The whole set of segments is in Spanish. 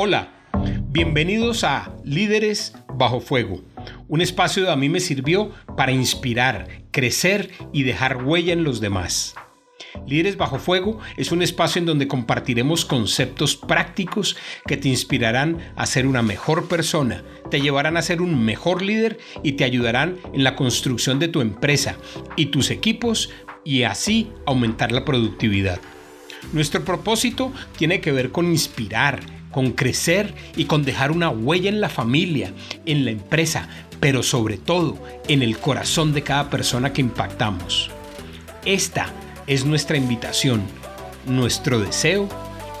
Hola, bienvenidos a Líderes Bajo Fuego, un espacio que a mí me sirvió para inspirar, crecer y dejar huella en los demás. Líderes Bajo Fuego es un espacio en donde compartiremos conceptos prácticos que te inspirarán a ser una mejor persona, te llevarán a ser un mejor líder y te ayudarán en la construcción de tu empresa y tus equipos y así aumentar la productividad. Nuestro propósito tiene que ver con inspirar, con crecer y con dejar una huella en la familia, en la empresa, pero sobre todo en el corazón de cada persona que impactamos. Esta es nuestra invitación, nuestro deseo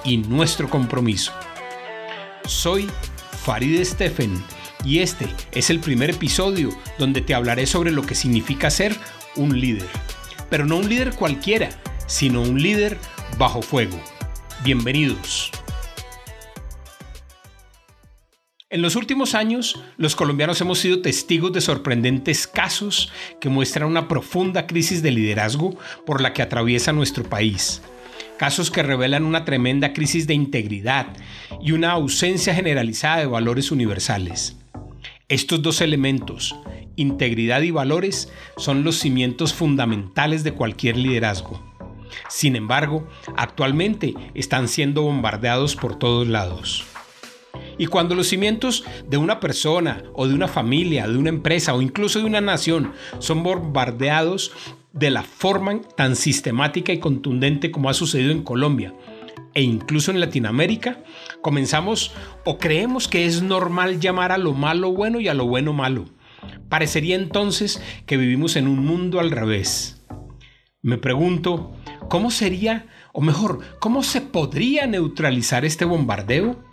y nuestro compromiso. Soy Farid Steffen y este es el primer episodio donde te hablaré sobre lo que significa ser un líder. Pero no un líder cualquiera, sino un líder bajo fuego. Bienvenidos. En los últimos años, los colombianos hemos sido testigos de sorprendentes casos que muestran una profunda crisis de liderazgo por la que atraviesa nuestro país. Casos que revelan una tremenda crisis de integridad y una ausencia generalizada de valores universales. Estos dos elementos, integridad y valores, son los cimientos fundamentales de cualquier liderazgo. Sin embargo, actualmente están siendo bombardeados por todos lados. Y cuando los cimientos de una persona o de una familia, de una empresa o incluso de una nación son bombardeados de la forma tan sistemática y contundente como ha sucedido en Colombia e incluso en Latinoamérica, comenzamos o creemos que es normal llamar a lo malo bueno y a lo bueno malo. Parecería entonces que vivimos en un mundo al revés. Me pregunto, ¿cómo sería, o mejor, cómo se podría neutralizar este bombardeo?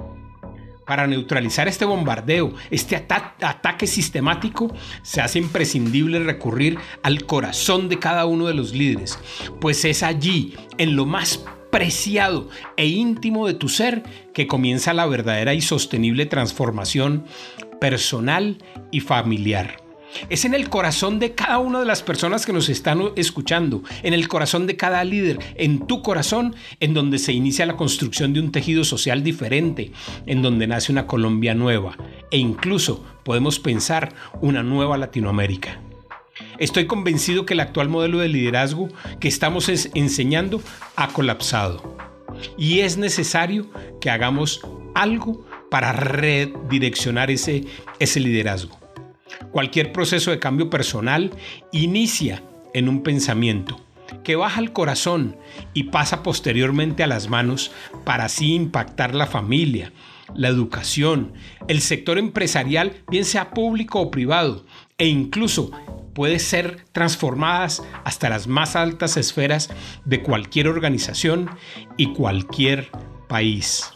Para neutralizar este bombardeo, este ataque sistemático, se hace imprescindible recurrir al corazón de cada uno de los líderes, pues es allí, en lo más preciado e íntimo de tu ser, que comienza la verdadera y sostenible transformación personal y familiar. Es en el corazón de cada una de las personas que nos están escuchando, en el corazón de cada líder, en tu corazón, en donde se inicia la construcción de un tejido social diferente, en donde nace una Colombia nueva e incluso podemos pensar una nueva Latinoamérica. Estoy convencido que el actual modelo de liderazgo que estamos enseñando ha colapsado y es necesario que hagamos algo para redireccionar ese, liderazgo. Cualquier proceso de cambio personal inicia en un pensamiento que baja al corazón y pasa posteriormente a las manos para así impactar la familia, la educación, el sector empresarial, bien sea público o privado, e incluso puede ser transformadas hasta las más altas esferas de cualquier organización y cualquier país.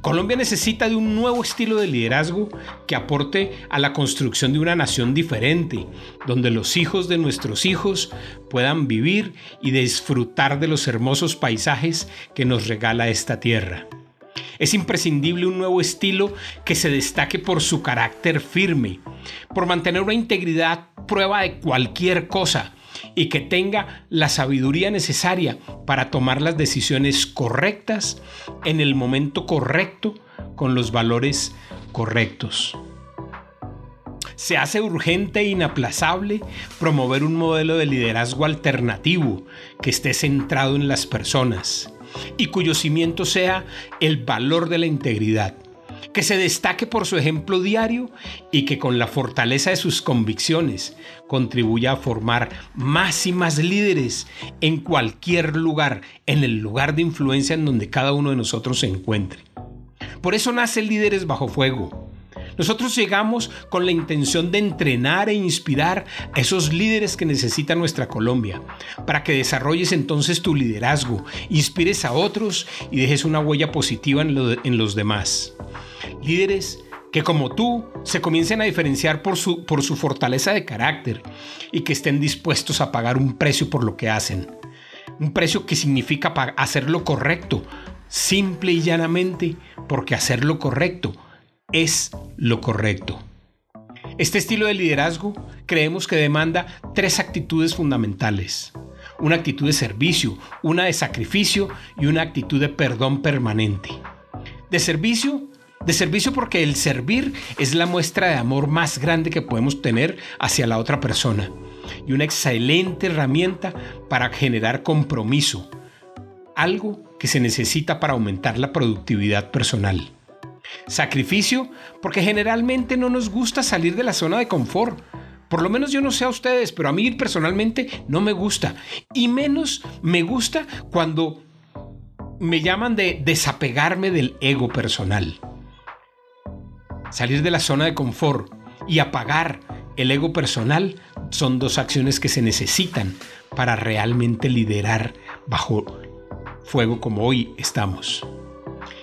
Colombia necesita de un nuevo estilo de liderazgo que aporte a la construcción de una nación diferente, donde los hijos de nuestros hijos puedan vivir y disfrutar de los hermosos paisajes que nos regala esta tierra. Es imprescindible un nuevo estilo que se destaque por su carácter firme, por mantener una integridad prueba de cualquier cosa, y que tenga la sabiduría necesaria para tomar las decisiones correctas en el momento correcto con los valores correctos. Se hace urgente e inaplazable promover un modelo de liderazgo alternativo que esté centrado en las personas y cuyo cimiento sea el valor de la integridad que se destaque por su ejemplo diario y que con la fortaleza de sus convicciones contribuya a formar más y más líderes en cualquier lugar, en el lugar de influencia en donde cada uno de nosotros se encuentre. Por eso nace Líderes Bajo Fuego. Nosotros llegamos con la intención de entrenar e inspirar a esos líderes que necesita nuestra Colombia, para que desarrolles entonces tu liderazgo, inspires a otros y dejes una huella positiva en, en los demás. Líderes que como tú se comiencen a diferenciar por su, por su fortaleza de carácter y que estén dispuestos a pagar un precio por lo que hacen. Un precio que significa hacer lo correcto, simple y llanamente, porque hacer lo correcto es lo correcto. Este estilo de liderazgo creemos que demanda tres actitudes fundamentales. Una actitud de servicio, una de sacrificio y una actitud de perdón permanente. De servicio De servicio porque el servir es la muestra de amor más grande que podemos tener hacia la otra persona y una excelente herramienta para generar compromiso, algo que se necesita para aumentar la productividad personal. Sacrificio porque generalmente no nos gusta salir de la zona de confort. Por lo menos yo no sé a ustedes, pero a mí personalmente no me gusta. Y menos me gusta cuando me llaman de desapegarme del ego personal. Salir de la zona de confort y apagar el ego personal son dos acciones que se necesitan para realmente liderar bajo fuego como hoy estamos.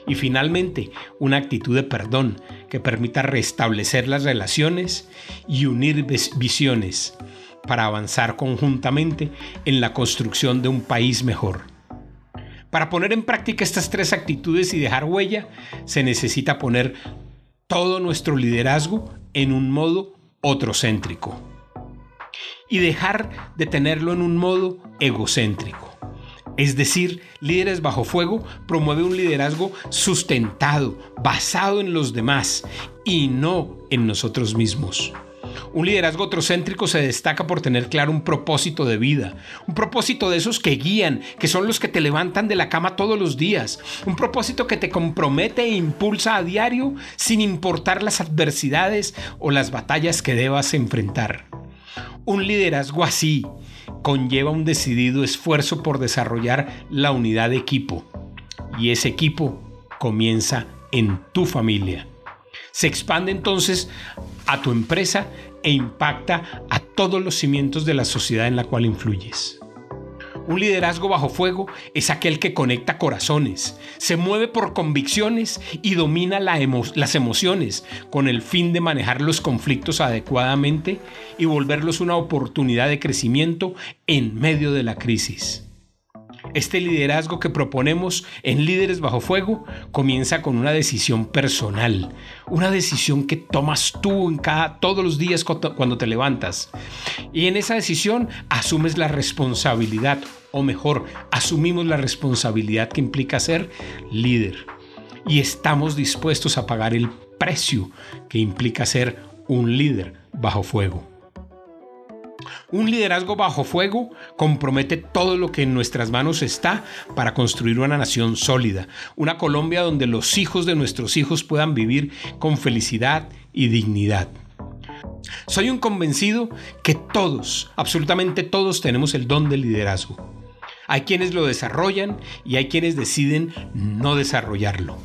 Y finalmente, una actitud de perdón que permita restablecer las relaciones y unir visiones para avanzar conjuntamente en la construcción de un país mejor. Para poner en práctica estas tres actitudes y dejar huella, se necesita poner todo nuestro liderazgo en un modo otrocéntrico y dejar de tenerlo en un modo egocéntrico. Es decir, Líderes bajo fuego promueve un liderazgo sustentado, basado en los demás y no en nosotros mismos. Un liderazgo otrocéntrico se destaca por tener claro un propósito de vida, un propósito de esos que guían, que son los que te levantan de la cama todos los días, un propósito que te compromete e impulsa a diario sin importar las adversidades o las batallas que debas enfrentar. Un liderazgo así conlleva un decidido esfuerzo por desarrollar la unidad de equipo y ese equipo comienza en tu familia. Se expande entonces a tu empresa e impacta a todos los cimientos de la sociedad en la cual influyes. Un liderazgo bajo fuego es aquel que conecta corazones, se mueve por convicciones y domina las emociones con el fin de manejar los conflictos adecuadamente y volverlos una oportunidad de crecimiento en medio de la crisis. Este liderazgo que proponemos en Líderes Bajo Fuego comienza con una decisión personal, una decisión que tomas tú en cada, todos los días cuando te levantas. Y en esa decisión asumes la responsabilidad, o mejor, asumimos la responsabilidad que implica ser líder. Y estamos dispuestos a pagar el precio que implica ser un líder bajo fuego. Un liderazgo bajo fuego compromete todo lo que en nuestras manos está para construir una nación sólida, una Colombia donde los hijos de nuestros hijos puedan vivir con felicidad y dignidad. Soy un convencido que todos, absolutamente todos tenemos el don del liderazgo. Hay quienes lo desarrollan y hay quienes deciden no desarrollarlo.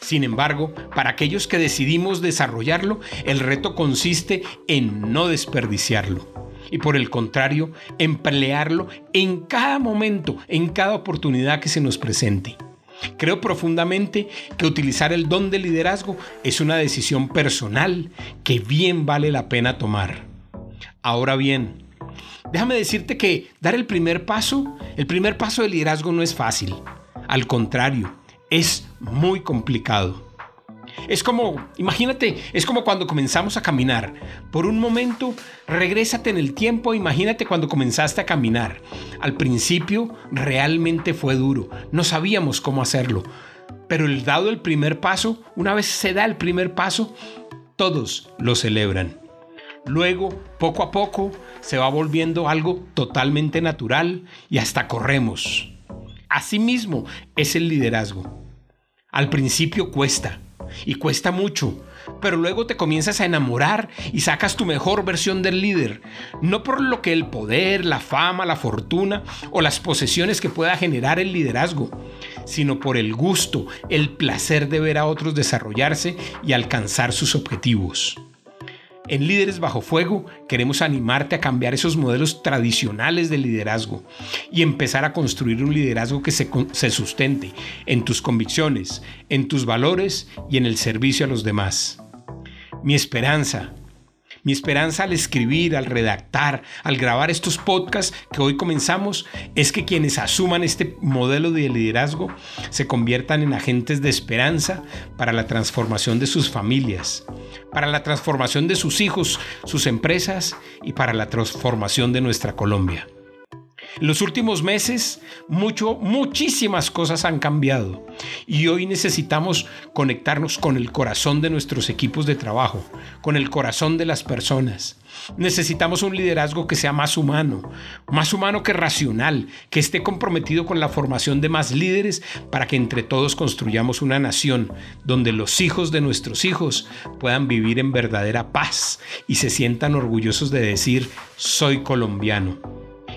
Sin embargo, para aquellos que decidimos desarrollarlo, el reto consiste en no desperdiciarlo y por el contrario, emplearlo en cada momento, en cada oportunidad que se nos presente. Creo profundamente que utilizar el don de liderazgo es una decisión personal que bien vale la pena tomar. Ahora bien, déjame decirte que dar el primer paso, el primer paso de liderazgo no es fácil. Al contrario, es muy complicado. Es como, imagínate, es como cuando comenzamos a caminar. Por un momento, regrésate en el tiempo, imagínate cuando comenzaste a caminar. Al principio realmente fue duro, no sabíamos cómo hacerlo. Pero el dado el primer paso, una vez se da el primer paso, todos lo celebran. Luego, poco a poco, se va volviendo algo totalmente natural y hasta corremos. Asimismo es el liderazgo. Al principio cuesta, y cuesta mucho, pero luego te comienzas a enamorar y sacas tu mejor versión del líder, no por lo que el poder, la fama, la fortuna o las posesiones que pueda generar el liderazgo, sino por el gusto, el placer de ver a otros desarrollarse y alcanzar sus objetivos. En Líderes Bajo Fuego queremos animarte a cambiar esos modelos tradicionales de liderazgo y empezar a construir un liderazgo que se, se, sustente en tus convicciones, en tus valores y en el servicio a los demás. Mi esperanza mi esperanza al escribir, al redactar, al grabar estos podcasts que hoy comenzamos es que quienes asuman este modelo de liderazgo se conviertan en agentes de esperanza para la transformación de sus familias, para la transformación de sus hijos, sus empresas y para la transformación de nuestra Colombia. En los últimos meses, mucho, muchísimas cosas han cambiado y hoy necesitamos conectarnos con el corazón de nuestros equipos de trabajo, con el corazón de las personas. Necesitamos un liderazgo que sea más humano, más humano que racional, que esté comprometido con la formación de más líderes para que entre todos construyamos una nación donde los hijos de nuestros hijos puedan vivir en verdadera paz y se sientan orgullosos de decir soy colombiano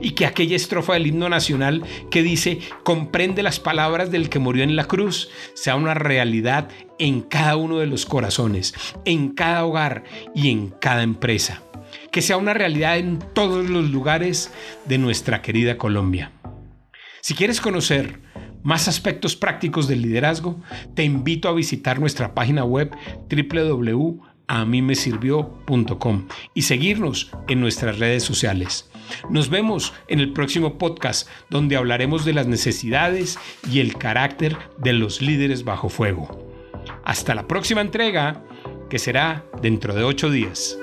y que aquella estrofa del himno nacional que dice, comprende las palabras del que murió en la cruz, sea una realidad en cada uno de los corazones, en cada hogar y en cada empresa. Que sea una realidad en todos los lugares de nuestra querida Colombia. Si quieres conocer más aspectos prácticos del liderazgo, te invito a visitar nuestra página web www.amimesirvió.com y seguirnos en nuestras redes sociales. Nos vemos en el próximo podcast donde hablaremos de las necesidades y el carácter de los líderes bajo fuego. Hasta la próxima entrega, que será dentro de ocho días.